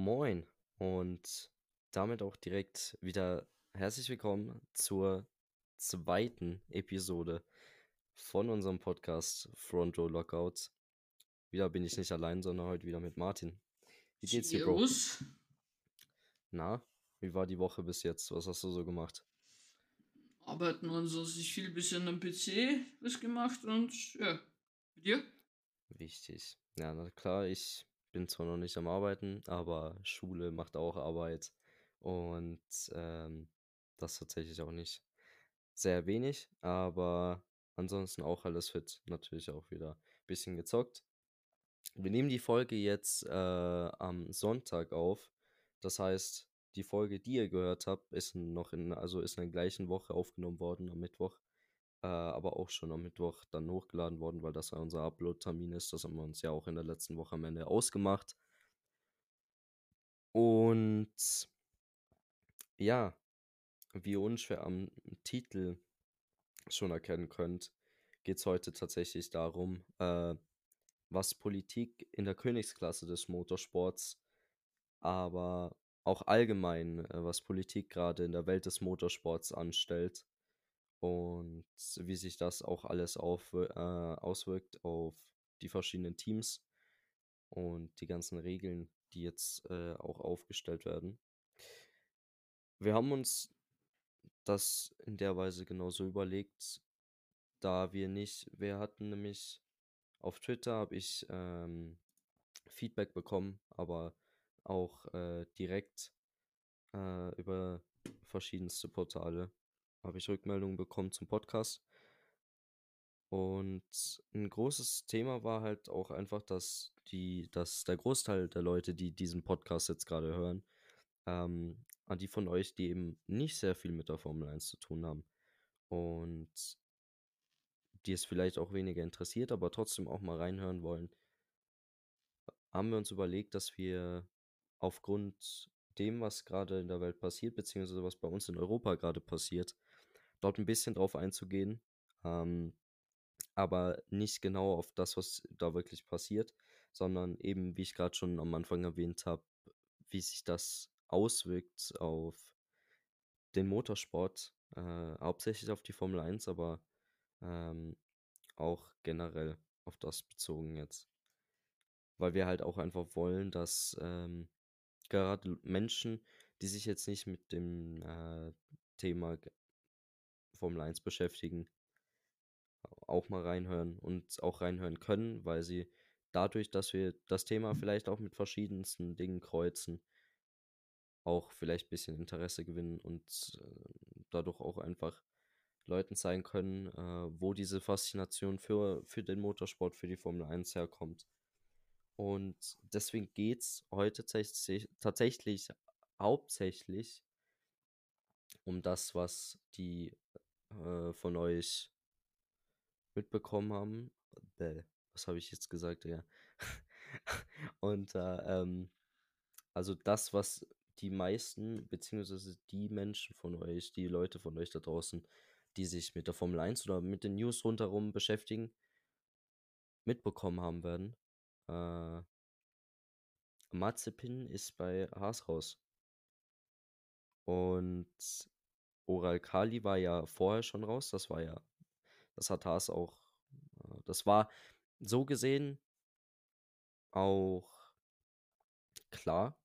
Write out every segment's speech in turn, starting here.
Moin und damit auch direkt wieder herzlich willkommen zur zweiten Episode von unserem Podcast Front Row Lockouts. Wieder bin ich nicht allein, sondern heute wieder mit Martin. Wie geht's dir, Bro? Na, wie war die Woche bis jetzt? Was hast du so gemacht? Arbeiten und so sich viel bisschen am PC was gemacht und ja. Mit dir? Wichtig. Ja, na klar, ich bin zwar noch nicht am Arbeiten, aber Schule macht auch Arbeit und ähm, das tatsächlich auch nicht sehr wenig, aber ansonsten auch alles fit. Natürlich auch wieder ein bisschen gezockt. Wir nehmen die Folge jetzt äh, am Sonntag auf. Das heißt, die Folge, die ihr gehört habt, ist noch in, also ist in der gleichen Woche aufgenommen worden am Mittwoch, äh, aber auch schon am Mittwoch dann hochgeladen worden, weil das ja unser Upload-Termin ist. Das haben wir uns ja auch in der letzten Woche am Ende ausgemacht. Und ja, wie ihr unschwer am Titel schon erkennen könnt, geht es heute tatsächlich darum, äh, was Politik in der Königsklasse des Motorsports, aber auch allgemein, äh, was Politik gerade in der Welt des Motorsports anstellt und wie sich das auch alles auf, äh, auswirkt auf die verschiedenen Teams und die ganzen Regeln, die jetzt äh, auch aufgestellt werden. Wir haben uns das in der Weise genauso überlegt, da wir nicht, wir hatten nämlich auf Twitter habe ich ähm, Feedback bekommen, aber auch äh, direkt äh, über verschiedenste Portale habe ich Rückmeldungen bekommen zum Podcast. Und ein großes Thema war halt auch einfach, dass die, dass der Großteil der Leute, die diesen Podcast jetzt gerade hören, ähm, an die von euch, die eben nicht sehr viel mit der Formel 1 zu tun haben und die es vielleicht auch weniger interessiert, aber trotzdem auch mal reinhören wollen, haben wir uns überlegt, dass wir aufgrund dem, was gerade in der Welt passiert, beziehungsweise was bei uns in Europa gerade passiert, dort ein bisschen drauf einzugehen, ähm, aber nicht genau auf das, was da wirklich passiert, sondern eben, wie ich gerade schon am Anfang erwähnt habe, wie sich das auswirkt auf den Motorsport, äh, hauptsächlich auf die Formel 1, aber ähm, auch generell auf das bezogen jetzt. Weil wir halt auch einfach wollen, dass ähm, gerade Menschen, die sich jetzt nicht mit dem äh, Thema Formel 1 beschäftigen, auch mal reinhören und auch reinhören können, weil sie dadurch, dass wir das Thema vielleicht auch mit verschiedensten Dingen kreuzen, auch vielleicht ein bisschen Interesse gewinnen und äh, dadurch auch einfach Leuten zeigen können, äh, wo diese Faszination für, für den Motorsport, für die Formel 1 herkommt. Und deswegen geht es heute tatsächlich, tatsächlich hauptsächlich um das, was die äh, von euch mitbekommen haben. Bäh, was habe ich jetzt gesagt, ja. Und äh, ähm, also das, was die meisten, beziehungsweise die Menschen von euch, die Leute von euch da draußen, die sich mit der Formel 1 oder mit den News rundherum beschäftigen, mitbekommen haben werden. Äh, Mazepin ist bei Haas raus. Und Oral Kali war ja vorher schon raus. Das war ja, das hat Haas auch, äh, das war so gesehen auch klar,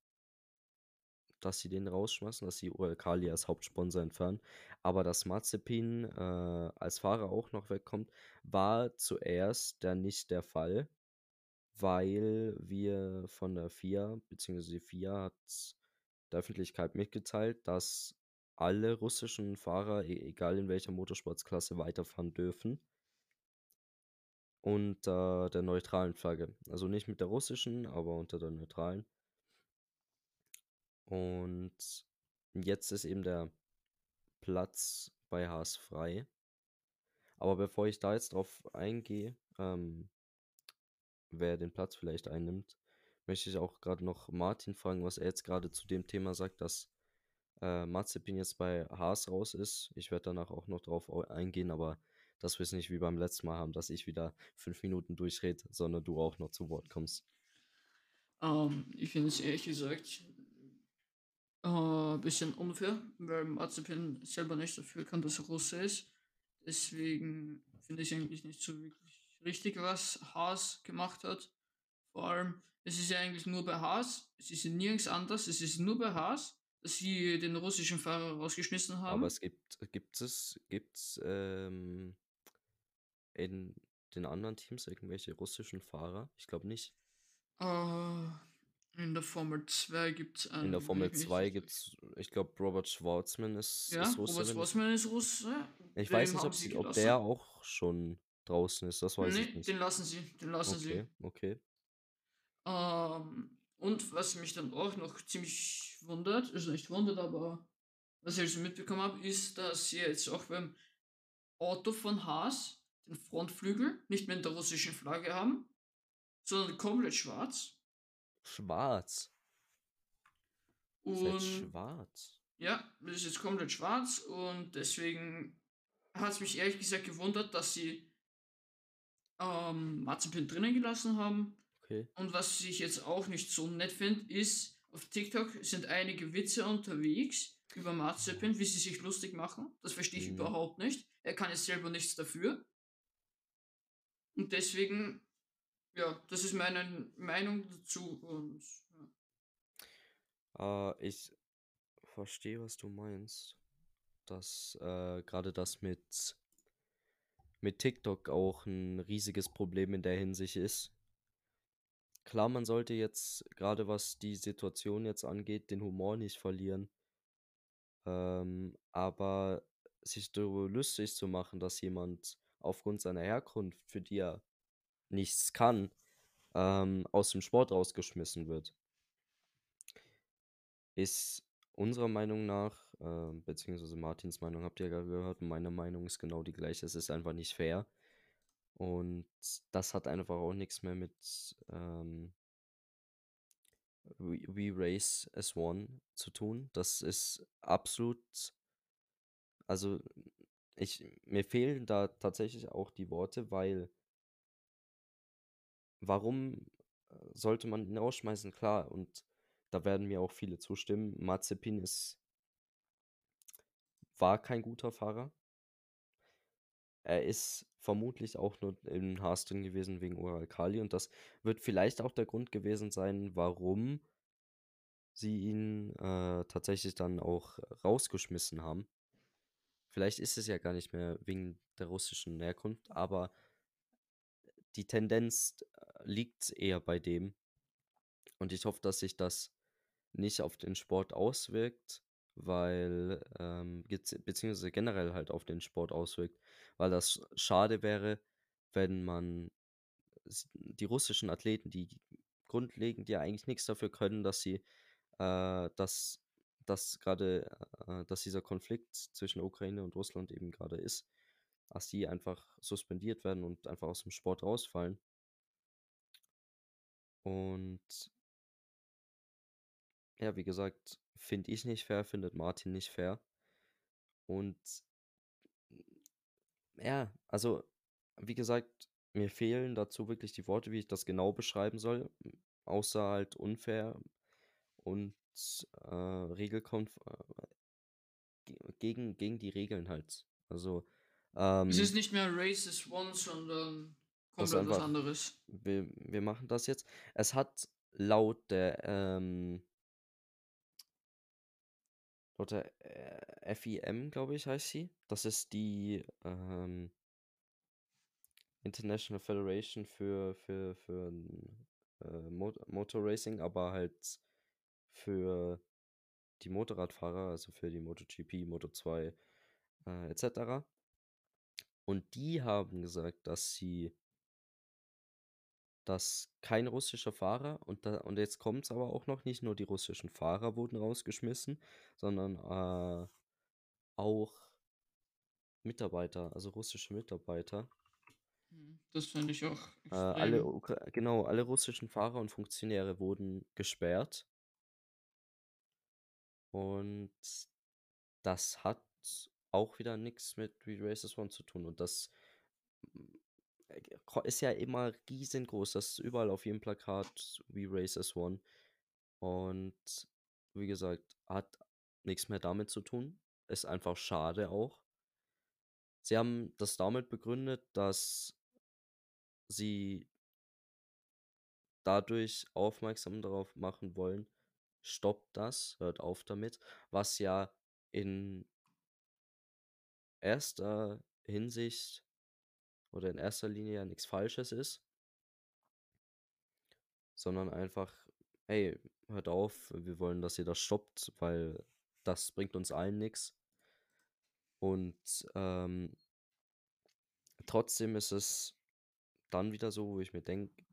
dass sie den rausschmeißen, dass sie Oral Kali als Hauptsponsor entfernen. Aber dass Mazepin äh, als Fahrer auch noch wegkommt, war zuerst dann nicht der Fall, weil wir von der FIA, beziehungsweise die FIA hat der Öffentlichkeit mitgeteilt, dass alle russischen Fahrer, e- egal in welcher Motorsportsklasse, weiterfahren dürfen. Unter der neutralen Flagge. Also nicht mit der russischen, aber unter der neutralen. Und jetzt ist eben der Platz bei Haas frei. Aber bevor ich da jetzt drauf eingehe, ähm, wer den Platz vielleicht einnimmt, möchte ich auch gerade noch Martin fragen, was er jetzt gerade zu dem Thema sagt, dass äh, Mazepin jetzt bei Haas raus ist. Ich werde danach auch noch drauf au- eingehen, aber dass wir es nicht wie beim letzten Mal haben, dass ich wieder fünf Minuten durchrede, sondern du auch noch zu Wort kommst. Ähm, ich finde es ehrlich gesagt äh, bisschen unfair, weil Mazepin selber nicht dafür kann, dass er Russe ist. Deswegen finde ich eigentlich nicht so wirklich richtig, was Haas gemacht hat. Vor allem, es ist ja eigentlich nur bei Haas, es ist ja nirgends anders, es ist nur bei Haas, sie den russischen Fahrer rausgeschmissen Aber haben. es gibt gibt es gibt's, ähm, in den anderen Teams irgendwelche russischen Fahrer? Ich glaube nicht. Äh, in der Formel 2 gibt es In der einen, Formel ich mich nicht 2 irre. gibt's ich glaube, Robert Schwarzman ist Ja, ist Russe, Robert ich Schwarzman ist Russe, ich weiß nicht, ob sie ob der auch schon draußen ist, das weiß ich Ne, nicht. den lassen sie, den lassen sie. Okay, okay. Ähm, und was mich dann auch noch ziemlich wundert, also nicht wundert, aber was ich also mitbekommen habe, ist, dass sie jetzt auch beim Auto von Haas den Frontflügel nicht mehr in der russischen Flagge haben, sondern komplett schwarz. Schwarz. Und schwarz. ja, das ist jetzt komplett schwarz und deswegen hat es mich ehrlich gesagt gewundert, dass sie ähm, Mazepin drinnen gelassen haben. Okay. Und was ich jetzt auch nicht so nett finde, ist, auf TikTok sind einige Witze unterwegs über Mazepin, wie sie sich lustig machen. Das verstehe ich Mhm. überhaupt nicht. Er kann jetzt selber nichts dafür. Und deswegen, ja, das ist meine Meinung dazu. Und ja. Äh, ich verstehe, was du meinst. Dass äh, gerade das mit mit TikTok auch ein riesiges Problem in der Hinsicht ist. Klar, man sollte jetzt, gerade was die Situation jetzt angeht, den Humor nicht verlieren. Ähm, aber sich darüber lustig zu machen, dass jemand aufgrund seiner Herkunft, für die er nichts kann, ähm, aus dem Sport rausgeschmissen wird, ist unserer Meinung nach, äh, beziehungsweise Martins Meinung habt ihr ja gehört, meine Meinung ist genau die gleiche. Es ist einfach nicht fair. Und das hat einfach auch nichts mehr mit ähm, We, We Race as One zu tun. Das ist absolut, also ich, mir fehlen da tatsächlich auch die Worte, weil warum äh, sollte man ihn rausschmeißen? Klar, und da werden mir auch viele zustimmen. Mazepin ist, war kein guter Fahrer. Er ist vermutlich auch nur in Haas drin gewesen wegen Ural Kali und das wird vielleicht auch der Grund gewesen sein, warum sie ihn äh, tatsächlich dann auch rausgeschmissen haben. Vielleicht ist es ja gar nicht mehr wegen der russischen Herkunft, aber die Tendenz äh, liegt eher bei dem. Und ich hoffe, dass sich das nicht auf den Sport auswirkt, weil, ähm, beziehungsweise generell halt auf den Sport auswirkt, weil das schade wäre, wenn man die russischen Athleten, die grundlegend ja eigentlich nichts dafür können, dass sie, äh, dass, dass gerade, äh, dass dieser Konflikt zwischen Ukraine und Russland eben gerade ist, dass die einfach suspendiert werden und einfach aus dem Sport rausfallen. Und ja, wie gesagt, finde ich nicht fair, findet Martin nicht fair. Und ja, also, wie gesagt, mir fehlen dazu wirklich die Worte, wie ich das genau beschreiben soll, außer halt unfair und äh, Regelkonf äh, ge- gegen, gegen die Regeln halt. Also, Es ist ähm, nicht mehr Race is One, sondern komplett was einfach, anderes. wir, wir machen das jetzt. Es hat laut der, ähm, laut der äh, FIM, glaube ich, heißt sie. Das ist die ähm, International Federation für, für, für äh, Mot Motor Racing, aber halt für die Motorradfahrer, also für die MotoGP, Moto2 äh, etc. Und die haben gesagt, dass sie, dass kein russischer Fahrer, und, da, und jetzt kommt es aber auch noch, nicht nur die russischen Fahrer wurden rausgeschmissen, sondern äh, auch Mitarbeiter, also russische Mitarbeiter. Hm, Das finde ich auch Äh, alle. Ukra genau, alle russischen Fahrer und Funktionäre wurden gesperrt. Und das hat auch wieder nichts mit We Races One zu tun. Und das äh, ist ja immer riesengroß. Das ist überall auf jedem Plakat, „We race as one“. Und wie gesagt, hat nix mehr damit zu tun. Ist einfach schade auch. Sie haben das damit begründet, dass sie dadurch aufmerksam darauf machen wollen: „Stoppt das, hört auf damit“, was ja in erster Hinsicht oder in erster Linie ja nix Falsches ist. Sondern einfach: „Ey, hört auf, wir wollen, dass ihr das stoppt, weil das bringt uns allen nix.“ Und, ähm trotzdem ist es dann wieder so, wo ich mir denke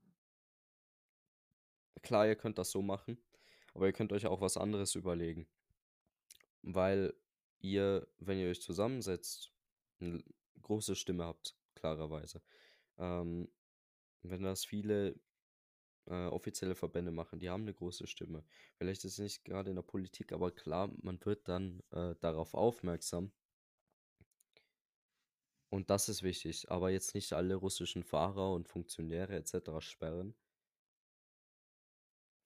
klar, ihr könnt das so machen, aber ihr könnt euch auch was anderes überlegen. Weil ihr, wenn ihr euch zusammensetzt, 'ne große Stimme habt, klarerweise. Ähm, wenn das viele, äh, offizielle Verbände machen, die haben 'ne große Stimme. Vielleicht ist es nicht grade in der Politik, aber klar, man wird dann, äh, darauf aufmerksam. Und das ist wichtig, aber jetzt nicht alle russischen Fahrer und Funktionäre et cetera sperren.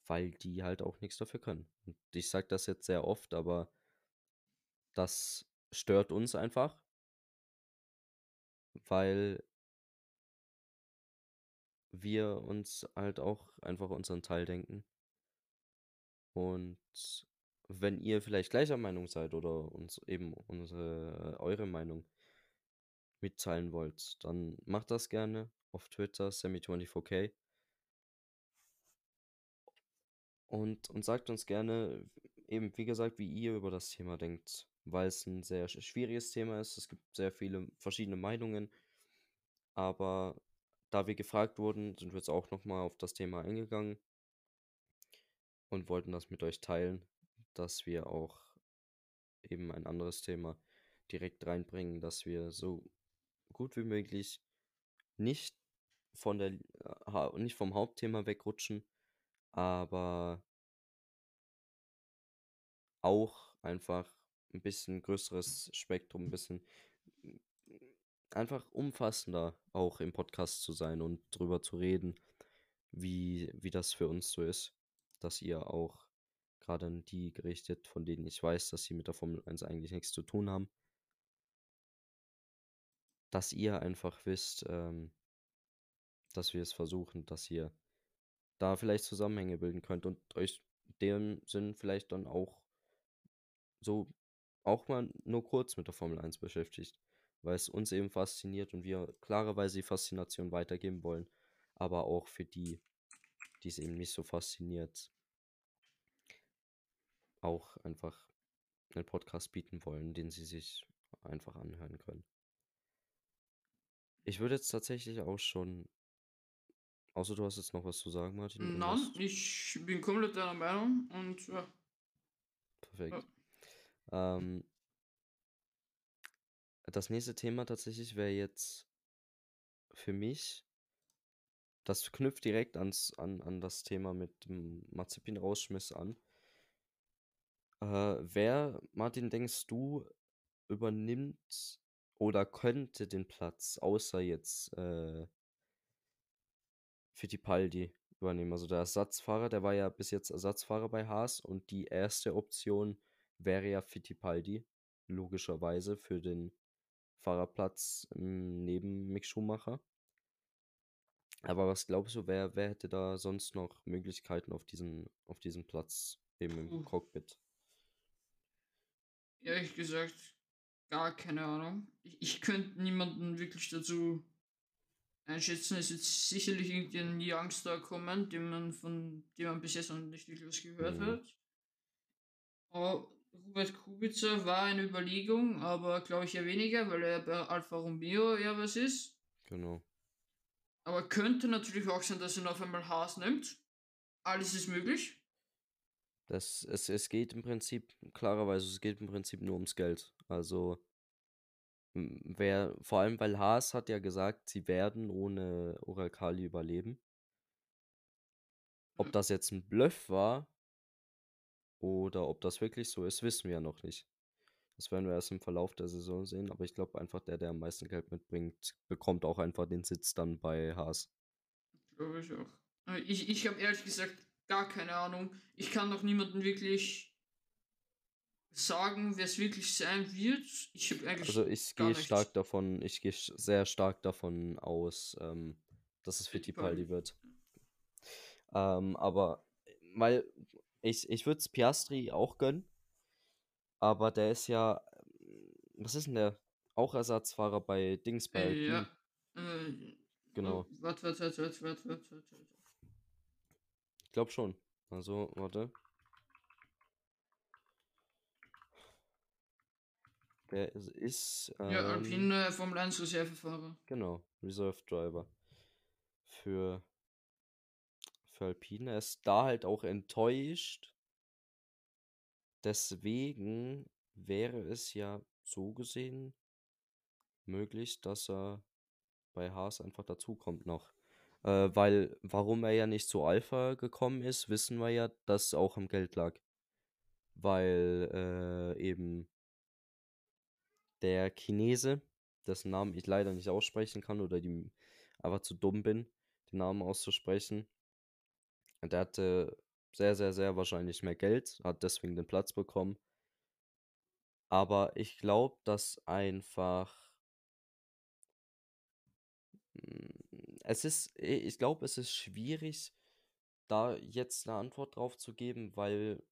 Weil die halt auch nix dafür können. Und ich sage das jetzt sehr oft, aber das stört uns einfach. Weil wir uns halt auch einfach unseren Teil denken. Und wenn ihr vielleicht gleicher Meinung seid oder uns eben unsere eure Meinung mitteilen wollt, dann macht das gerne auf Twitter, Sammy24k. Und und sagt uns gerne eben, wie gesagt, wie ihr über das Thema denkt, weil's 'n sehr sch schwieriges Thema ist. Es gibt sehr viele verschiedene Meinungen. Aber da wir gefragt wurden, sind wir jetzt auch noch mal auf das Thema eingegangen und wollten das mit euch teilen, dass wir auch eben ein anderes Thema direkt reinbringen, dass wir so gut wie möglich nicht von der ha nicht vom Hauptthema wegrutschen, aber auch einfach 'n bisschen größeres Spektrum, 'n bisschen einfach umfassender auch im Podcast zu sein und drüber zu reden, wie wie das für uns so ist, dass ihr auch grade an die gerichtet, von denen ich weiß, dass sie mit der Formel 1 eigentlich nix zu tun haben. Dass ihr einfach wisst, ähm dass wir es versuchen, dass ihr da vielleicht Zusammenhänge bilden könnt und euch dem Sinn vielleicht dann auch so auch mal nur kurz mit der Formel 1 beschäftigt, weil's uns eben fasziniert und wir klarerweise die Faszination weitergeben wollen, aber auch für die, die's eben nicht so fasziniert auch einfach 'nen Podcast bieten wollen, den sie sich einfach anhören können. Ich würde jetzt tatsächlich auch schon außer du hast jetzt noch was zu sagen, Martin, Nein, irgendwas? ich bin komplett deiner Meinung und ja. Ja. Perfekt. Ähm das nächste Thema tatsächlich wäre jetzt für mich das knüpft direkt ans an an das Thema mit dem Mazepin-Rausschmiss an. Äh, wer, Martin, denkst du, übernimmt oder könnte den Platz außer jetzt, äh Fittipaldi übernehmen? Also, der Ersatzfahrer, der war ja bis jetzt Ersatzfahrer bei Haas und die erste Option wäre ja Fittipaldi, logischerweise für den Fahrerplatz, hm, neben Mick Schumacher. Aber was glaubst du, wer wer hätte da sonst noch Möglichkeiten auf diesen auf diesem Platz eben im. Cockpit? Ehrlich gesagt, gar keine Ahnung. Ich ich könnte niemanden wirklich dazu einschätzen. Es wird sicherlich irgendwie 'n Youngster kommen, den man von dem man bis jetzt noch nicht wirklich was gehört Mhm. hat. Oh, Robert Kubica war eine Überlegung, aber glaube ich eher weniger, weil er bei Alfa Romeo ja was ist. Genau. Aber könnte natürlich auch sein, dass ihn auf einmal Haas nimmt. Alles ist möglich. Das es es geht im Prinzip klarerweise es geht im Prinzip nur ums Geld. Also hm, wer vor allem, weil Haas hat ja gesagt, sie werden ohne Uralkali überleben. Ob Ja. das jetzt 'n Bluff war oder ob das wirklich so ist, wissen wir ja noch nicht. Das werden wir erst im Verlauf der Saison sehen, aber ich glaube einfach, der, der am meisten Geld mitbringt, bekommt auch einfach den Sitz dann bei Haas. Glaube ich auch. Äh, Ich, ich habe ehrlich gesagt gar keine Ahnung. Ich kann noch niemanden wirklich sagen, wer es wirklich sein wird. Ich habe eigentlich Also ich gehe stark davon, ich gehe sehr stark davon aus, ähm, dass es. Fittipaldi wird. Ähm, aber weil ich, ich würde es Piastri auch gönnen, aber der ist ja, ähm, was ist denn der? Auch Ersatzfahrer bei Dings bei Äh, ja. Äh, Genau. Warte, warte, warte, warte, warte, warte, warte. Ich glaube schon. Also, warte. Der ist, ist Ja, ähm, Alpine Formel 1 Reservefahrer. Genau, Reserve Driver. Für, für Alpine. Er ist da halt auch enttäuscht. Deswegen wäre es ja so gesehen möglich, dass er bei Haas einfach dazukommt noch. Äh, weil, warum er ja nicht zu Alpha gekommen ist, wissen wir ja, dass auch am Geld lag. Weil äh, eben der Chinese, dessen Namen ich leider nicht aussprechen kann oder die einfach zu dumm bin, den Namen auszusprechen. Der hatte sehr, sehr, sehr wahrscheinlich mehr Geld, hat deswegen den Platz bekommen. Aber ich glaube, dass einfach. mm, Es ist, ich glaube, es ist schwierig, da jetzt eine Antwort drauf zu geben, weil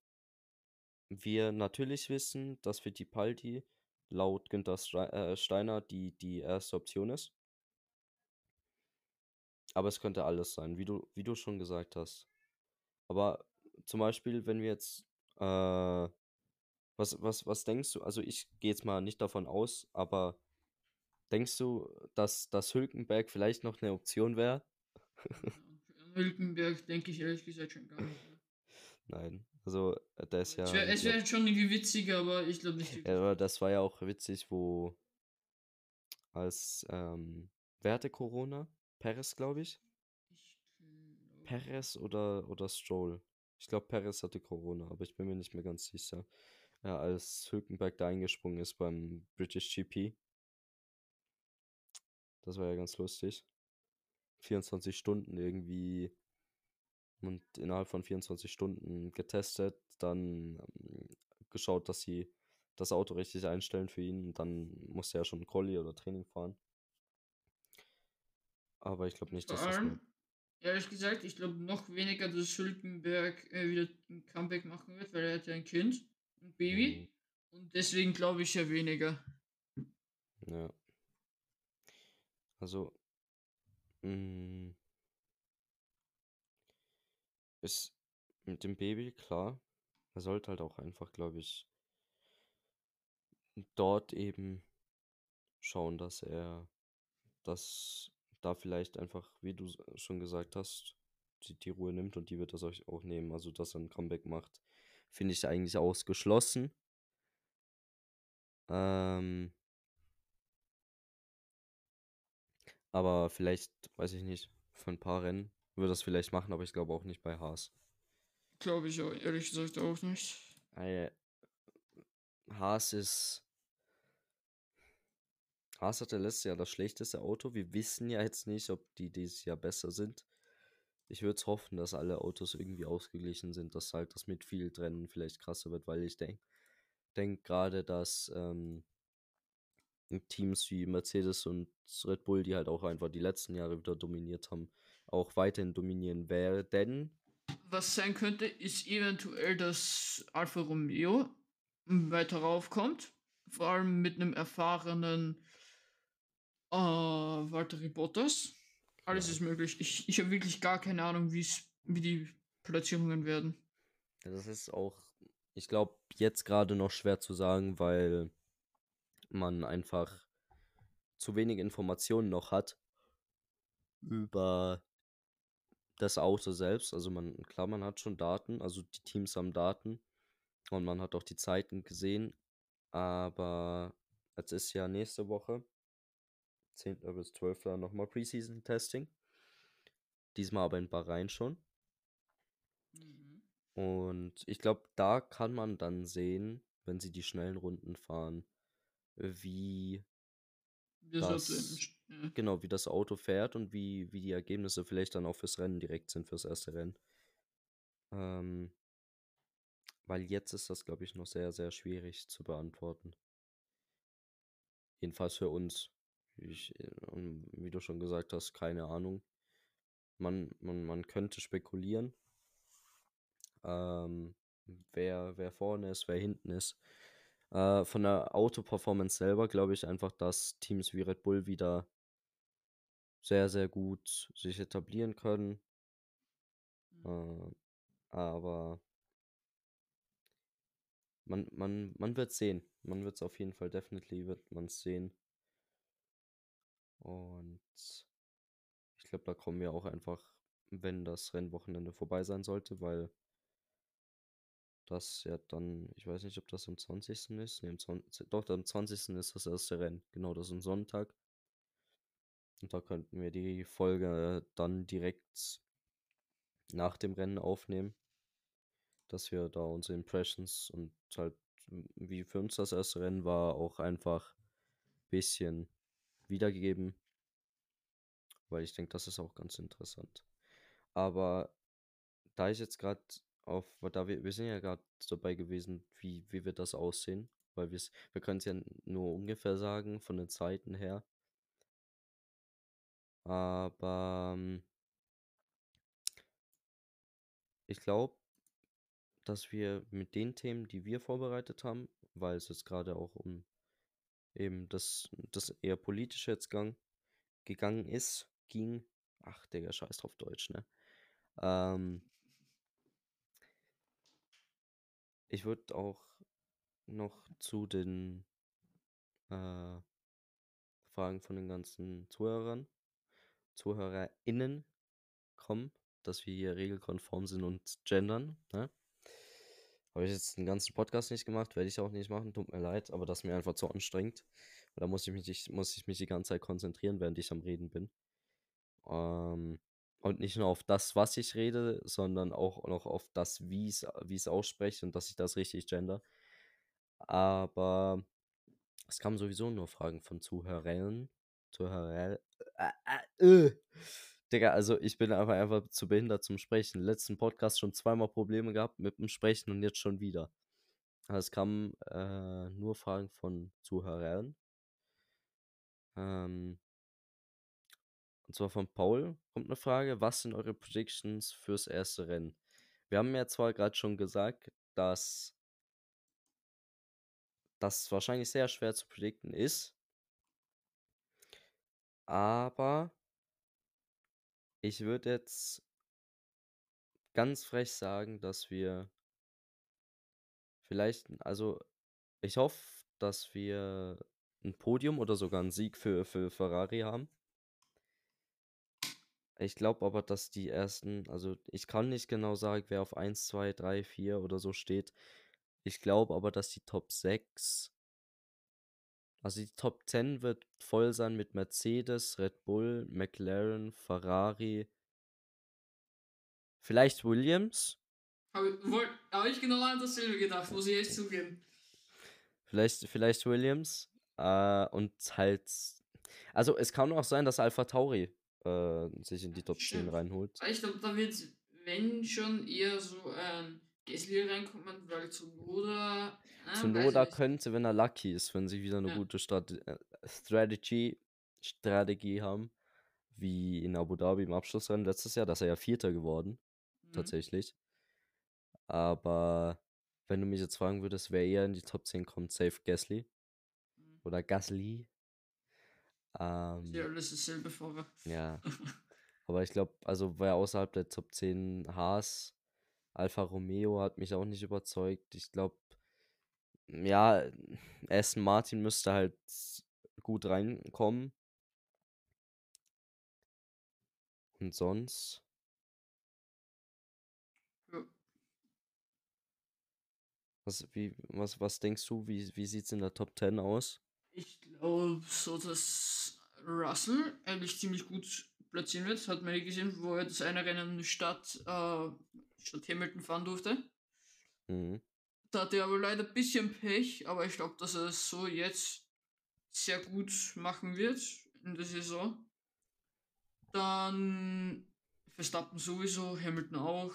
wir natürlich wissen, dass Fittipaldi laut Günther äh, Steiner die, die erste Option ist. Aber es könnte alles sein, wie du, wie du schon gesagt hast. Aber zum Beispiel, wenn wir jetzt, äh, was, was, was denkst du? Also ich gehe jetzt mal nicht davon aus, aber denkst du, dass, dass Hülkenberg vielleicht noch eine Option wäre? Hülkenberg denke ich ehrlich gesagt schon gar nicht. mehr. Nein. Also äh, der ist ja. es wäre glaub- wär schon irgendwie witziger, aber ich glaube nicht. Ja, aber das war ja auch witzig, wo als, ähm, wer hatte Corona? Perez, glaube ich. Perez oder, oder Stroll. Ich glaube, Perez hatte Corona, aber ich bin mir nicht mehr ganz sicher. Ja, als Hülkenberg da eingesprungen ist beim British GP. Das war ja ganz lustig. 24 Stunden irgendwie und innerhalb von 24 Stunden getestet, dann ähm, geschaut, dass sie das Auto richtig einstellen für ihn und dann musste er schon Quali oder Training fahren. Aber ich glaube nicht, dass das allem, mehr. Ehrlich gesagt, ich glaube noch weniger, dass Hülkenberg äh, wieder ein Comeback machen wird, weil er hat ja ein Kind, ein Baby. Und deswegen glaube ich ja weniger. Ja. Also, mh, ist mit dem Baby klar. Er sollte halt auch einfach, glaube ich, dort eben schauen, dass er das da vielleicht einfach, wie du schon gesagt hast, die, die Ruhe nimmt und die wird das euch auch nehmen. Also, dass er ein Comeback macht, finde ich eigentlich ausgeschlossen. Ähm, aber vielleicht, weiß ich nicht, für ein paar Rennen würde das vielleicht machen, aber ich glaube auch nicht bei Haas. Glaube ich auch, ehrlich gesagt auch nicht. Haas ist. Haas hatte letztes Jahr das schlechteste Auto. Wir wissen ja jetzt nicht, ob die dieses Jahr besser sind. Ich würde es hoffen, dass alle Autos irgendwie ausgeglichen sind, dass halt das mit viel Rennen vielleicht krasser wird, weil ich denke denk gerade, dass ähm, Teams wie Mercedes und Red Bull, die halt auch einfach die letzten Jahre wieder dominiert haben, auch weiterhin dominieren werden. Was sein könnte, ist eventuell, dass Alfa Romeo weiter raufkommt. Vor allem mit einem erfahrenen äh, Valtteri Bottas. Alles Ja. ist möglich. Ich, ich habe wirklich gar keine Ahnung, wie die Platzierungen werden. Ja, Das ist auch, ich glaube, jetzt gerade noch schwer zu sagen, weil man einfach zu wenig Informationen noch hat über das Auto selbst. Also man, klar, man hat schon Daten, also die Teams haben Daten und man hat auch die Zeiten gesehen, aber jetzt ist ja nächste Woche, 10. bis 12. nochmal Preseason-Testing. Diesmal aber in Bahrain schon. Mhm. Und ich glaube, da kann man dann sehen, wenn sie die schnellen Runden fahren, wie das Auto das ja. genau, wie das Auto fährt und wie wie die Ergebnisse vielleicht dann auch fürs Rennen direkt sind, fürs erste Rennen. Ähm weil jetzt ist das, glaube ich, noch sehr, sehr schwierig zu beantworten. Jedenfalls für uns. Ich, äh, wie du schon gesagt hast, keine Ahnung. Man, man, man könnte spekulieren, ähm, wer, wer vorne ist, wer hinten ist. Äh, von der Auto-Performance selber glaube ich einfach, dass Teams wie Red Bull wieder sehr, sehr gut sich etablieren können. Mhm. Äh, aber man, man, man wird sehen. Man wird es auf jeden Fall definitiv wird man sehen. Und ich glaube, da kommen wir auch einfach, wenn das Rennwochenende vorbei sein sollte, weil das ja dann, ich weiß nicht, ob das am 20. ist. Nee, am 20, doch, am 20. ist das erste Rennen. Genau, das ist ein Sonntag. Und da könnten wir die Folge dann direkt nach dem Rennen aufnehmen. Dass wir da unsere Impressions und halt, wie für uns das erste Rennen war, auch einfach ein bisschen wiedergegeben. Weil ich denke, das ist auch ganz interessant. Aber da ich jetzt gerade auf, da wir, wir sind ja gerade dabei gewesen, wie, wie wird das aussehen, weil wir wir können es ja nur ungefähr sagen von den Zeiten her. Aber ähm, ich glaube, dass wir mit den Themen, die wir vorbereitet haben, weil es jetzt gerade auch um eben das, das eher politische jetzt gang, gegangen ist, ging, ach Digga, scheiß drauf Deutsch, ne? Ähm, ich würde auch noch zu den äh, Fragen von den ganzen Zuhörern, ZuhörerInnen kommen, dass wir hier regelkonform sind und gendern. Ne? Habe ich jetzt den ganzen Podcast nicht gemacht, werde ich auch nicht machen, tut mir leid, aber das ist mir einfach zu anstrengend. Da muss ich mich, muss ich mich die ganze Zeit konzentrieren, während ich am Reden bin. Ähm, und nicht nur auf das, was ich rede, sondern auch noch auf das, wie ich es ausspreche und dass ich das richtig gender. Aber es kamen sowieso nur Fragen von Zuhörern. Zuhörer. Äh, äh, äh. Digga, also ich bin einfach, einfach zu behindert zum Sprechen. Letzten Podcast schon zweimal Probleme gehabt mit dem Sprechen und jetzt schon wieder. Es kamen äh, nur Fragen von Zuhörern. Ähm, und zwar von Paul kommt eine Frage. Was sind eure Predictions fürs erste Rennen? Wir haben ja zwar gerade schon gesagt, dass das wahrscheinlich sehr schwer zu predikten ist. Aber ich würde jetzt ganz frech sagen, dass wir vielleicht, also ich hoffe, dass wir ein Podium oder sogar einen Sieg für, für Ferrari haben. Ich glaube aber, dass die ersten, also ich kann nicht genau sagen, wer auf 1, 2, 3, 4 oder so steht. Ich glaube aber, dass die Top 6, also die Top 10 wird voll sein mit Mercedes, Red Bull, McLaren, Ferrari, vielleicht Williams. Habe hab ich genau an dasselbe gedacht, muss ich echt zugeben. Vielleicht, vielleicht Williams. Äh, und halt. Also es kann auch sein, dass Alpha Tauri äh, sich in die Top Stimmt. 10 reinholt. Ich glaube, da wird, wenn schon eher so ein Gasly reinkommen, weil zu Noda. Äh, zu Noda könnte, wenn er lucky ist, wenn sie wieder eine ja. gute Strate äh, Strategy, Strategie haben, wie in Abu Dhabi im Abschlussrennen letztes Jahr, dass er ja Vierter geworden, mhm. tatsächlich. Aber wenn du mich jetzt fragen würdest, wer eher in die Top 10 kommt, safe Gasly. Mhm. Oder Gasly. Ähm, ja, alles dasselbe Fahrer. Ja. Aber ich glaube, also wer außerhalb der Top 10 Haas, Alfa Romeo hat mich auch nicht überzeugt. Ich glaube, ja, Aston Martin müsste halt gut reinkommen. Und sonst. Was, wie, was, was denkst du, wie, wie sieht es in der Top 10 aus? Ich glaube so, dass Russell eigentlich ziemlich gut platzieren wird. Hat man gesehen, wo er das eine Rennen statt, äh, statt Hamilton fahren durfte. Mhm. Da hat er aber leider ein bisschen Pech, aber ich glaube, dass er es so jetzt sehr gut machen wird in der Saison. Dann Verstappen sowieso, Hamilton auch.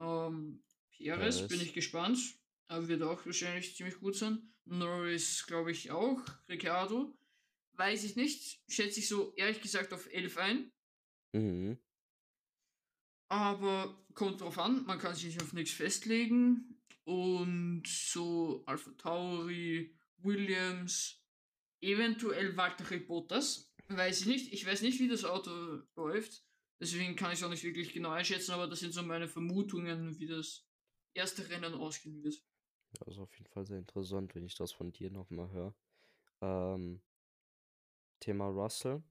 Ähm, Perez bin ich gespannt. Er wird auch wahrscheinlich ziemlich gut sein. Norris glaube ich auch. Ricciardo. Weiß ich nicht. Schätze ich so ehrlich gesagt auf 11 ein. Mhm. Aber kommt drauf an, man kann sich auf nichts festlegen. Und so Alpha Tauri, Williams, eventuell Valtteri Bottas. Weiß ich nicht. Ich weiß nicht, wie das Auto läuft. Deswegen kann ich es auch nicht wirklich genau einschätzen, aber das sind so meine Vermutungen, wie das erste Rennen ausgehen wird. Das ist auf jeden Fall sehr interessant, wenn ich das von dir nochmal höre. Ähm, Thema Russell.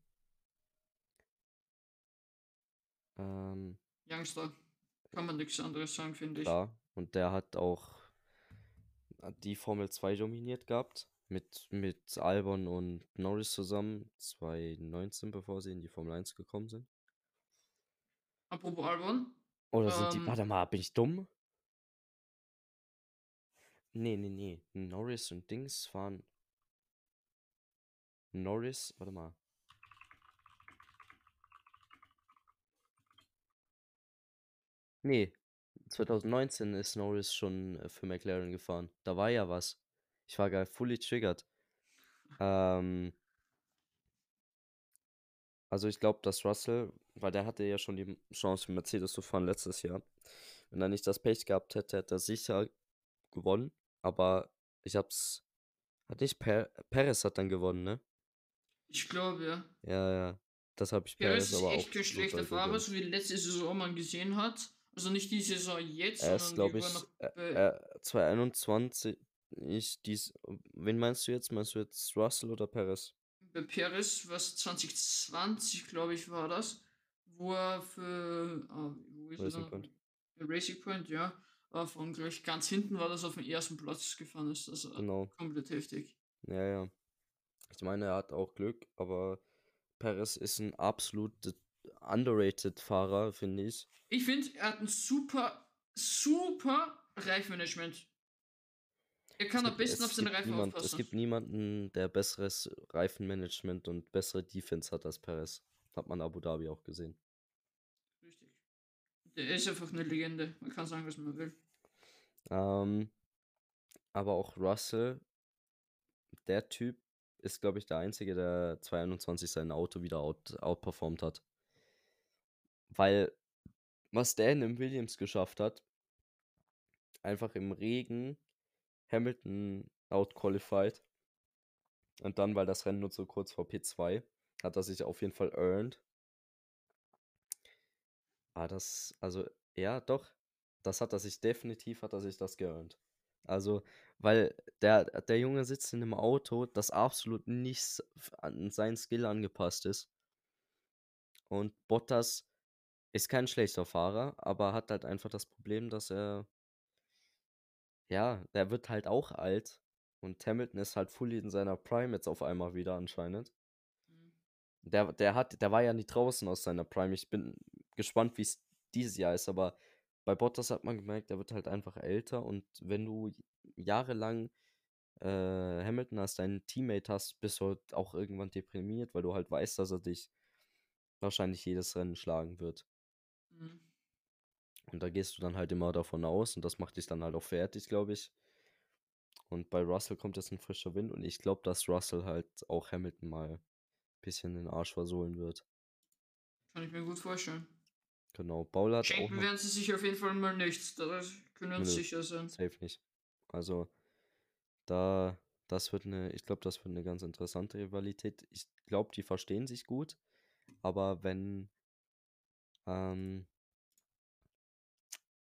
Ähm, Youngster, kann man nichts anderes sagen, finde ich. klar. Und der hat auch die Formel 2 dominiert gehabt. Mit, mit Albon und Norris zusammen. 2019, bevor sie in die Formel 1 gekommen sind. Apropos Albon, Oder sind die. Ähm. Warte mal, bin ich dumm? Nee, nee, nee. Norris und Dings waren. Norris, warte mal. Nee, 2019 ist Norris schon äh, für McLaren gefahren. Da war ja was. Ich war gar fully triggered. Ähm, also ich glaube, dass Russell, weil der hatte ja schon die Chance für Mercedes zu fahren letztes Jahr. Wenn er nicht das Pech gehabt hätte, hätte er sicher gewonnen. Aber ich hab's. Hat nicht per Perez hat dann gewonnen, ne? ich glaube ja. Ja, ja. Das habe ich Perez Perez ist aber auch echt kein absolut schlechter Fahrer, so wie letzte Saison man gesehen hat. Also nicht die Saison jetzt, Er ist, sondern glaube ich, äh, äh, 2021. Ich dies. Wen meinst du jetzt? Meinst du jetzt Russell oder Perez? bei Perez, was 2020, glaube ich, war das, wo er für ah, wo ist er Racing da? Point. Racing Point, ja, äh, von gleich ganz hinten war das auf dem ersten Platz gefahren ist. Das war Genau. komplett heftig. Ja, ja. Ich meine, er hat auch Glück, aber Perez ist ein absolut underrated Fahrer, finde ich. Ich finde, er hat ein super, super Reifmanagement. Er kann Es am besten auf es seine Reifen niemand, es aufpassen. gibt niemanden, der besseres Reifenmanagement und bessere Defense hat als Perez. Hat man Abu Dhabi auch gesehen. Richtig. Der ist einfach eine Legende. Man kann sagen, was man will. Ähm, aber auch Russell, der Typ ist, glaube ich, der Einzige, der 2021 sein Auto wieder out, outperformt hat. Weil, was in dem Williams geschafft hat, einfach im Regen Hamilton outqualified. Und dann, weil das Rennen nur so kurz vor P2, hat er sich auf jeden Fall earned. Ah, das, also, ja, doch. Das hat er sich definitiv, hat er sich das geearnt. Also, weil der, der Junge sitzt in einem Auto, das absolut nicht an seinen Skill angepasst ist. Und Bottas ist kein schlechter Fahrer, aber hat halt einfach das Problem, dass er, ja, der wird halt auch alt. Und Hamilton ist halt fully in seiner Prime jetzt auf einmal wieder anscheinend. Mhm. Der, der hat, der war ja nie draußen aus seiner Prime. Ich bin gespannt, wie es dieses Jahr ist, aber bei Bottas hat man gemerkt, der wird halt einfach älter und wenn du jahrelang äh, Hamilton als deinen Teammate hast, bist du halt auch irgendwann deprimiert, weil du halt weißt, dass er dich wahrscheinlich jedes Rennen schlagen wird. Mhm. Und da gehst du dann halt immer davon aus und das macht dich dann halt auch fertig, glaube ich. Und bei Russell kommt jetzt ein frischer Wind und ich glaube, dass Russell halt auch Hamilton mal ein bisschen den Arsch versohlen wird. Kann ich mir gut vorstellen. Genau. Paul hat auch Schenken werden sie sich auf jeden Fall mal nichts. Da können wir uns Nö. sicher sein. safe nicht. Also da, das wird eine, ich glaube, das wird eine ganz interessante Rivalität. Ich glaube, die verstehen sich gut, aber wenn ähm,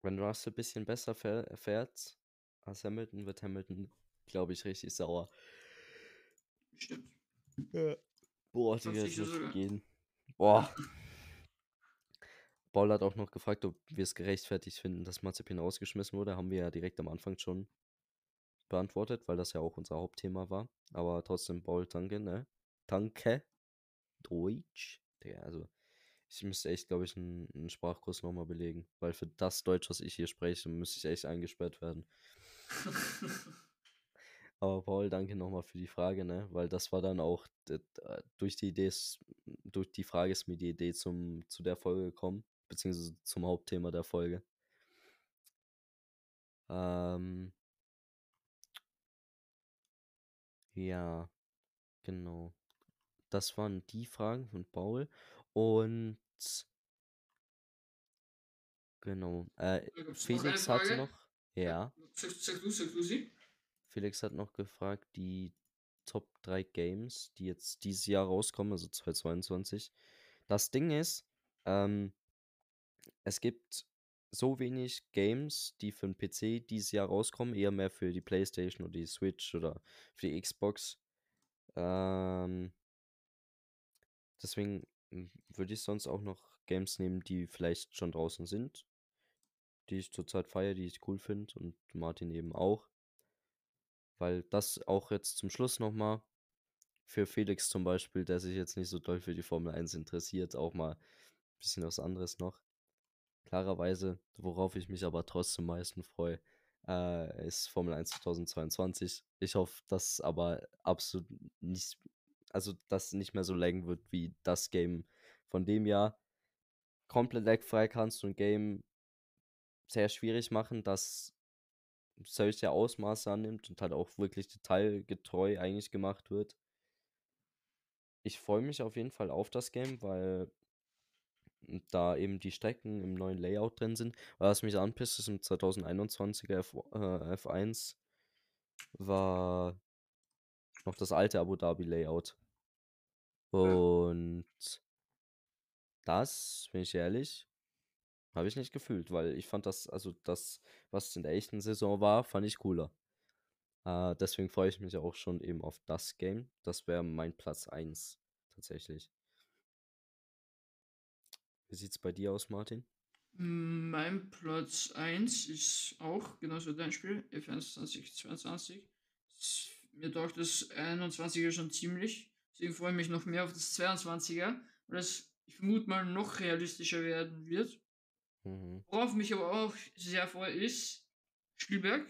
wenn Russell ein bisschen besser fähr- fährt als Hamilton, wird Hamilton, glaube ich, richtig sauer. Stimmt. Boah, Glaub Digga, das wird sogar. gehen. Boah. Paul hat auch noch gefragt, ob wir es gerechtfertigt finden, dass Mazepin rausgeschmissen wurde. Haben wir ja direkt am Anfang schon beantwortet, weil das ja auch unser Hauptthema war. Aber trotzdem, Paul, danke, ne? Danke. Deutsch. Digga, also, ich müsste echt, glaube ich, einen, einen Sprachkurs nochmal belegen. Weil für das Deutsch, was ich hier spreche, müsste ich echt eingesperrt werden. Aber Paul, danke nochmal für die Frage, ne? Weil das war dann auch d- durch die Idee, durch die Frage ist mir die Idee zum, zu der Folge gekommen, beziehungsweise zum Hauptthema der Folge. Ähm, ja, genau. Das waren die Fragen von Paul. Und genau. Äh, Felix Frage. noch. Ja. Sag, sag du, sag du sie. Felix hat noch gefragt, die Top 3 Games, die jetzt dieses Jahr rauskommen, also 2022. Das Ding ist, ähm, es gibt so wenig Games, die für den PC dieses Jahr rauskommen, eher mehr für die PlayStation oder die Switch oder für die Xbox. Ähm, deswegen mm, würde ich sonst auch noch Games nehmen, die vielleicht schon draußen sind, die ich zurzeit feiere, die ich cool finde und Martin eben auch. Weil das auch jetzt zum Schluss nochmal für Felix zum Beispiel, der sich jetzt nicht so doll für die Formel 1 interessiert, auch mal ein bisschen was anderes noch. Klarerweise, worauf ich mich aber trotzdem meisten freue, äh, ist Formel 1 2022. Ich hoffe, dass aber absolut nicht, also das nicht mehr so laggen wird wie das Game von dem Jahr. Komplett lagfrei kannst du ein Game sehr schwierig machen, das solche Ausmaße annimmt und halt auch wirklich detailgetreu eigentlich gemacht wird. Ich freue mich auf jeden Fall auf das Game, weil da eben die Strecken im neuen Layout drin sind. Aber was mich anpisst, ist im 2021er F äh, F1 war noch das alte Abu Dhabi Layout. Und das, bin ich ehrlich, habe ich nicht gefühlt, weil ich fand das, also das, was in der echten Saison war, fand ich cooler. Äh, deswegen freue ich mich auch schon eben auf das Game. Das wäre mein Platz 1 tatsächlich. Wie sieht's bei dir aus, Martin? Mein Platz 1 ist auch genauso dein Spiel, F1 2022. Ist Mir taugt das 21er schon ziemlich. Deswegen freue ich mich noch mehr auf das 22er, weil es, ich vermute mal, noch realistischer werden wird. Mhm. Worauf mich aber auch sehr freue, ist Spielberg.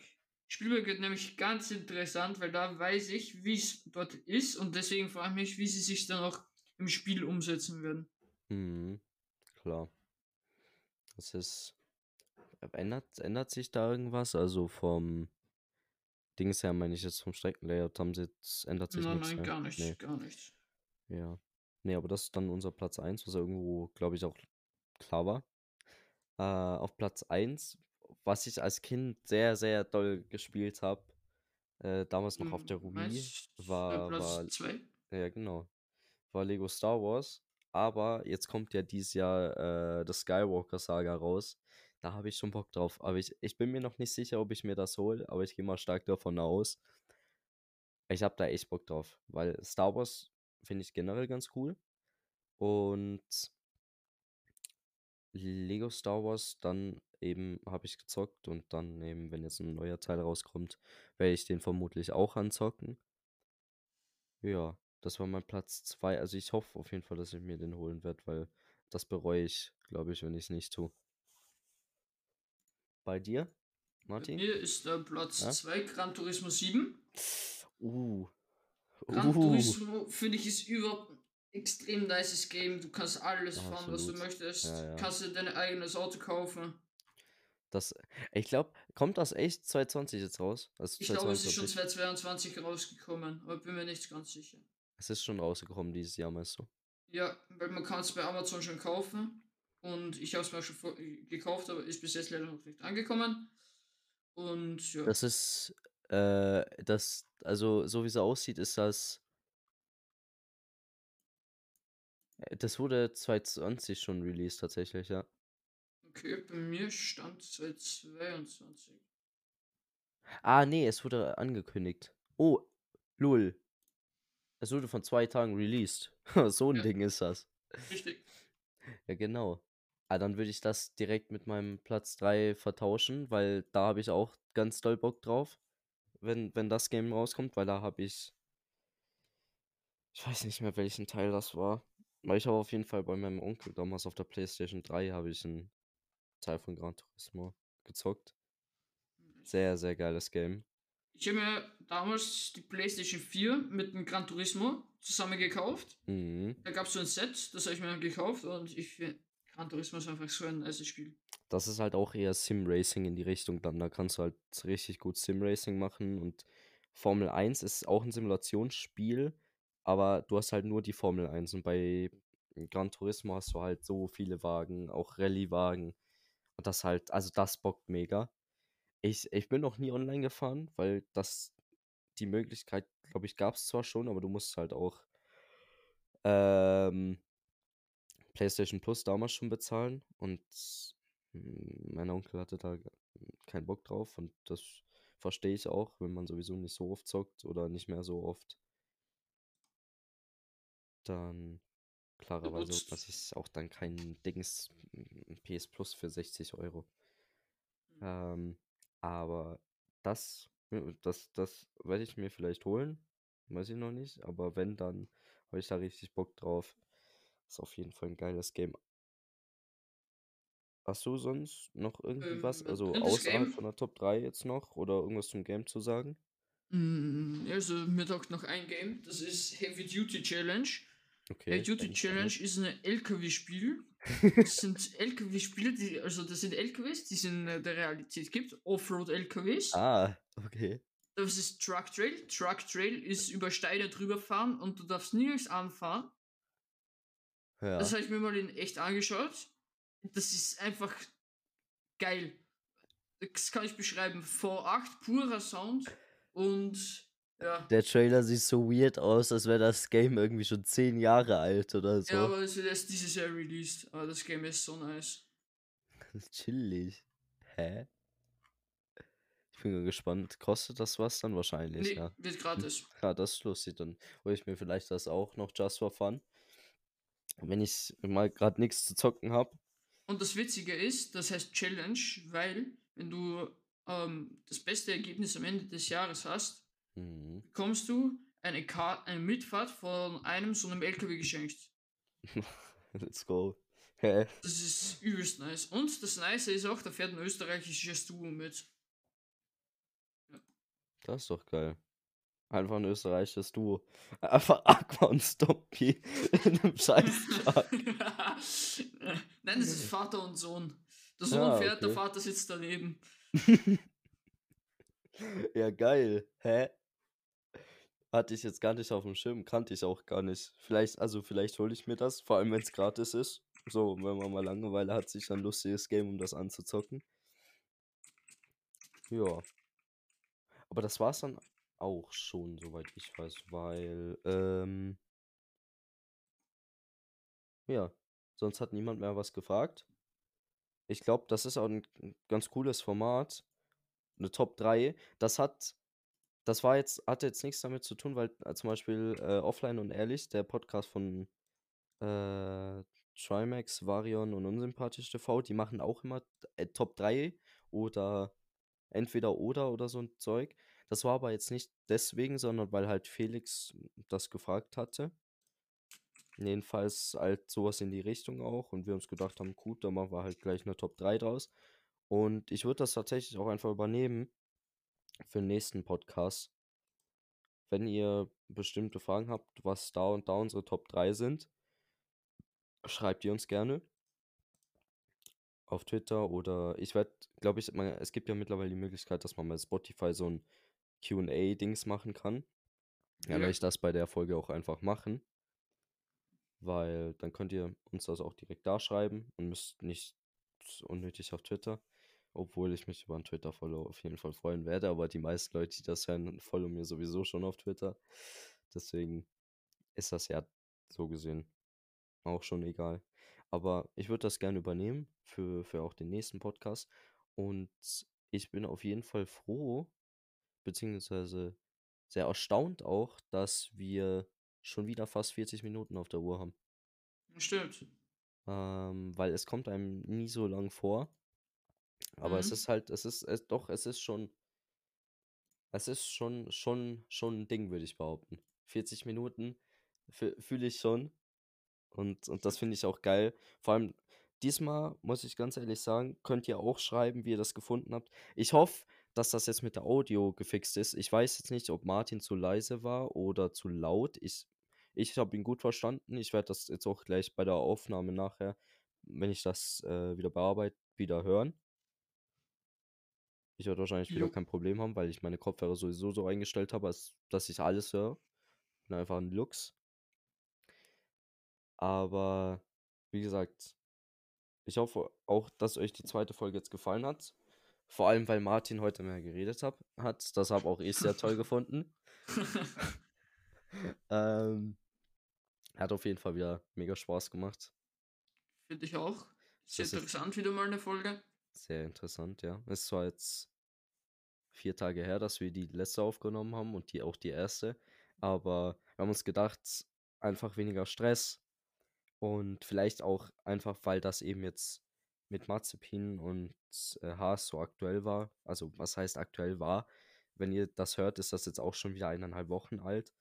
Spielberg wird nämlich ganz interessant, weil da weiß ich, wie es dort ist und deswegen frage ich mich, wie sie sich dann auch im Spiel umsetzen werden. Mhm. Klar. Das ist. Ändert, ändert sich da irgendwas? Also vom Dings her, meine ich jetzt vom Streckenlayout, haben sie jetzt, ändert sich Nein, nichts, nein, ne? gar nicht, Nee, gar nicht. ja. Nee, aber das ist dann unser Platz 1, was irgendwo, glaube ich, auch klar war. Äh, auf Platz 1, was ich als Kind sehr, sehr doll gespielt habe, äh, damals noch auf der Hm, Wii, war, war, Platz 2? ja, genau, war Lego Star Wars. Aber jetzt kommt ja dieses Jahr äh, das Skywalker Saga raus. Da habe ich schon Bock drauf. Aber ich, ich bin mir noch nicht sicher, ob ich mir das hole, aber ich gehe mal stark davon aus. Ich habe da echt Bock drauf, weil Star Wars finde ich generell ganz cool. Und Lego Star Wars, dann eben habe ich gezockt und dann eben, wenn jetzt ein neuer Teil rauskommt, werde ich den vermutlich auch anzocken. Ja, das war mein Platz 2. Also ich hoffe auf jeden Fall, dass ich mir den holen werde, weil das bereue ich, glaube ich, wenn ich es nicht tue. Bei dir, Bei Martin? mir ist der Platz Ja? 2 Gran Turismo 7. Uh. Gran Uh. Turismo, finde ich, ist überhaupt ein extrem nices Game. Du kannst alles Ja, fahren, was du absolut. möchtest. Ja, ja. Kannst dir dein eigenes Auto kaufen. Das, ich glaube, kommt das echt 2020 jetzt raus? Also Ich glaube, es ist schon 2022? 2022 rausgekommen, aber bin mir nicht ganz sicher. Es ist schon rausgekommen dieses Jahr, meinst du? Ja, weil man kann es bei Amazon schon kaufen. Und ich habe es mir schon vor, gekauft, aber ist bis jetzt leider noch nicht angekommen. Und ja. Das ist, äh, das, also so wie es aussieht, ist das. äh, Das wurde 2020 schon released tatsächlich, ja. Okay, bei mir stand seit 22. Ah, nee, es wurde angekündigt. Oh, lul. Es wurde von zwei Tagen released. so ein Ja. Ding ist das. Richtig. Ja, genau. Ah, dann würde ich das direkt mit meinem Platz 3 vertauschen, weil da habe ich auch ganz doll Bock drauf, wenn, wenn das Game rauskommt, weil da habe ich. Ich weiß nicht mehr, welchen Teil das war. Weil ich habe auf jeden Fall bei meinem Onkel damals auf der PlayStation 3 habe ich einen Teil von Gran Turismo gezockt. Sehr, sehr geiles Game. Ich habe mir damals die PlayStation 4 mit dem Gran Turismo zusammen gekauft. Mhm. Da gab es so ein Set, das habe ich mir gekauft und ich Gran Turismo ist einfach so ein nice Spiel. Das ist halt auch eher Sim-Racing in die Richtung dann. Da kannst du halt richtig gut Sim-Racing machen und Formel 1 ist auch ein Simulationsspiel, aber du hast halt nur die Formel 1 und bei Gran Turismo hast du halt so viele Wagen, auch Rallye-Wagen. Und das halt, also das bockt mega. Ich, ich bin noch nie online gefahren, weil das die Möglichkeit, glaube ich, gab es zwar schon, aber du musst halt auch ähm, PlayStation Plus damals schon bezahlen und mein Onkel hatte da keinen Bock drauf und das verstehe ich auch, wenn man sowieso nicht so oft zockt oder nicht mehr so oft. Dann klarerweise das ist auch dann kein Dings mm, PS Plus für 60 Euro. Mhm. Ähm, aber das, äh, das, das werde ich mir vielleicht holen. Weiß ich noch nicht. Aber wenn, dann habe ich da richtig Bock drauf. Ist auf jeden Fall ein geiles Game. Hast du sonst noch irgendwie was, Ähm, also drittes außerhalb Game. von der Top 3 jetzt noch oder irgendwas zum Game zu sagen? Mm, Also, mir taugt noch ein Game, das ist Heavy Duty Challenge. Okay. Heavy Duty kenn ich gar Challenge nicht. ist ein LKW-Spiel. Das sind LKW-Spiele, die, also das sind LKWs, die es in äh, der Realität gibt. Offroad-LKWs. Ah, okay. Das ist Truck Trail. Truck Trail ist über Steine drüber fahren und du darfst nirgends anfahren. Ja. Das habe ich mir mal in echt angeschaut. Das ist einfach geil. Das kann ich beschreiben. V8, purer Sound und ja. Der Trailer sieht so weird aus, als wäre das Game irgendwie schon 10 Jahre alt oder so. Ja, aber es wird erst dieses Jahr released. Aber das Game ist so nice. Chillig. Hä? Ich bin gespannt. Kostet das was dann? Wahrscheinlich, Nee, ja. wird gratis. Ja, das ist lustig. Dann hole ich mir vielleicht das auch noch just for fun. Wenn ich mal gerade nichts zu zocken habe. Und das Witzige ist, das heißt Challenge, weil wenn du ähm, das beste Ergebnis am Ende des Jahres hast, Mhm. bekommst du eine, eine Mitfahrt von einem so einem LKW geschenkt. Let's go. Das ist übelst nice. Und das Nice ist auch, da fährt ein österreichisches Duo mit. Das ist doch geil. Einfach ein österreichisches Duo. Einfach Aqua und Stompy in einem Scheiß-Truck. Nein, das ist Vater und Sohn. Der Sohn Ah, fährt, der okay. Vater sitzt daneben. ja, geil. Hä? Hatte ich jetzt gar nicht auf dem Schirm, kannte ich auch gar nicht. Vielleicht, also vielleicht hole ich mir das, vor allem wenn es gratis ist. So, wenn man mal Langeweile hat, sich ein lustiges Game, um das anzuzocken. Ja. Aber das war's dann auch schon, soweit ich weiß, weil, ähm, ja, sonst hat niemand mehr was gefragt. Ich glaube, das ist auch ein ganz cooles Format. Eine Top 3. Das hat, das war jetzt, hatte jetzt nichts damit zu tun, weil äh, zum Beispiel äh, Offline und Ehrlich, der Podcast von äh, Trimax, Varion und Unsympathisch TV, die machen auch immer äh, Top 3 oder entweder oder oder so ein Zeug. Das war aber jetzt nicht deswegen, sondern weil halt Felix das gefragt hatte. Jedenfalls halt sowas in die Richtung auch und wir uns gedacht haben, gut, dann machen wir halt gleich eine Top 3 draus. Und ich würde das tatsächlich auch einfach übernehmen für den nächsten Podcast. Wenn ihr bestimmte Fragen habt, was da und da unsere Top 3 sind, schreibt ihr uns gerne auf Twitter oder ich werde, glaube ich, man, es gibt ja mittlerweile die Möglichkeit, dass man bei Spotify so ein QA-Dings machen kann. Ja, Ja. werde ich das bei der Folge auch einfach machen. Weil dann könnt ihr uns das auch direkt da schreiben und müsst nicht unnötig auf Twitter. Obwohl ich mich über einen Twitter-Follow auf jeden Fall freuen werde, aber die meisten Leute, die das hören, folgen mir sowieso schon auf Twitter. Deswegen ist das ja so gesehen auch schon egal. Aber ich würde das gerne übernehmen für, für auch den nächsten Podcast. Und ich bin auf jeden Fall froh, beziehungsweise sehr erstaunt auch, dass wir schon wieder fast 40 Minuten auf der Uhr haben. Stimmt. Ähm, weil es kommt einem nie so lang vor. Aber es Mhm. ist halt, es ist, es, doch, es ist schon, es ist schon, schon, schon ein Ding, würde ich behaupten. 40 Minuten fühle ich schon. Und, und das finde ich auch geil. Vor allem, diesmal muss ich ganz ehrlich sagen, könnt ihr auch schreiben, wie ihr das gefunden habt. Ich hoffe, dass das jetzt mit der Audio gefixt ist. Ich weiß jetzt nicht, ob Martin zu leise war oder zu laut. Ich, ich habe ihn gut verstanden. Ich werde das jetzt auch gleich bei der Aufnahme nachher, wenn ich das äh, wieder bearbeite, wieder hören. Ich werde wahrscheinlich wieder Jo. kein Problem haben, weil ich meine Kopfhörer sowieso so eingestellt habe, als dass ich alles höre. Bin einfach ein Lux. Aber wie gesagt, ich hoffe auch, dass euch die zweite Folge jetzt gefallen hat. Vor allem, weil Martin heute mehr geredet hab, hat. Das habe auch ich sehr toll gefunden. Ähm, hat auf jeden Fall wieder mega Spaß gemacht. Finde ich auch. Sehr Das interessant wieder mal eine Folge. Sehr interessant, ja. Es war jetzt vier Tage her, dass wir die letzte aufgenommen haben und die auch die erste. Aber wir haben uns gedacht, einfach weniger Stress und vielleicht auch einfach, weil das eben jetzt mit Mazepin und äh, Haas so aktuell war. Also was heißt aktuell war? Wenn ihr das hört, ist das jetzt auch schon wieder eineinhalb Wochen alt.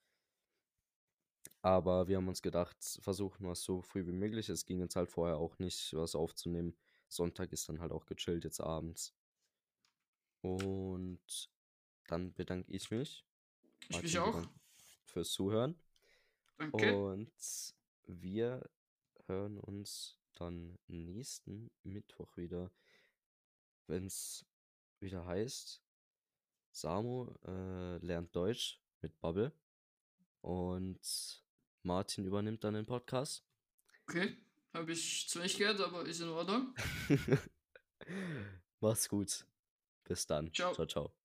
Aber wir haben uns gedacht, versuchen wir es so früh wie möglich. Es ging jetzt halt vorher auch nicht, was aufzunehmen. Sonntag ist dann halt auch gechillt jetzt abends. Und dann bedanke ich mich. Ich Martin mich auch. Fürs Zuhören. Danke. Und wir hören uns dann nächsten Mittwoch wieder, wenn es wieder heißt, Samu äh, lernt Deutsch mit Bubble und Martin übernimmt dann den Podcast. Okay. Habe ich zwar nicht gehört, aber ist in Ordnung. Mach's gut. Bis dann. Ciao. ciao. ciao.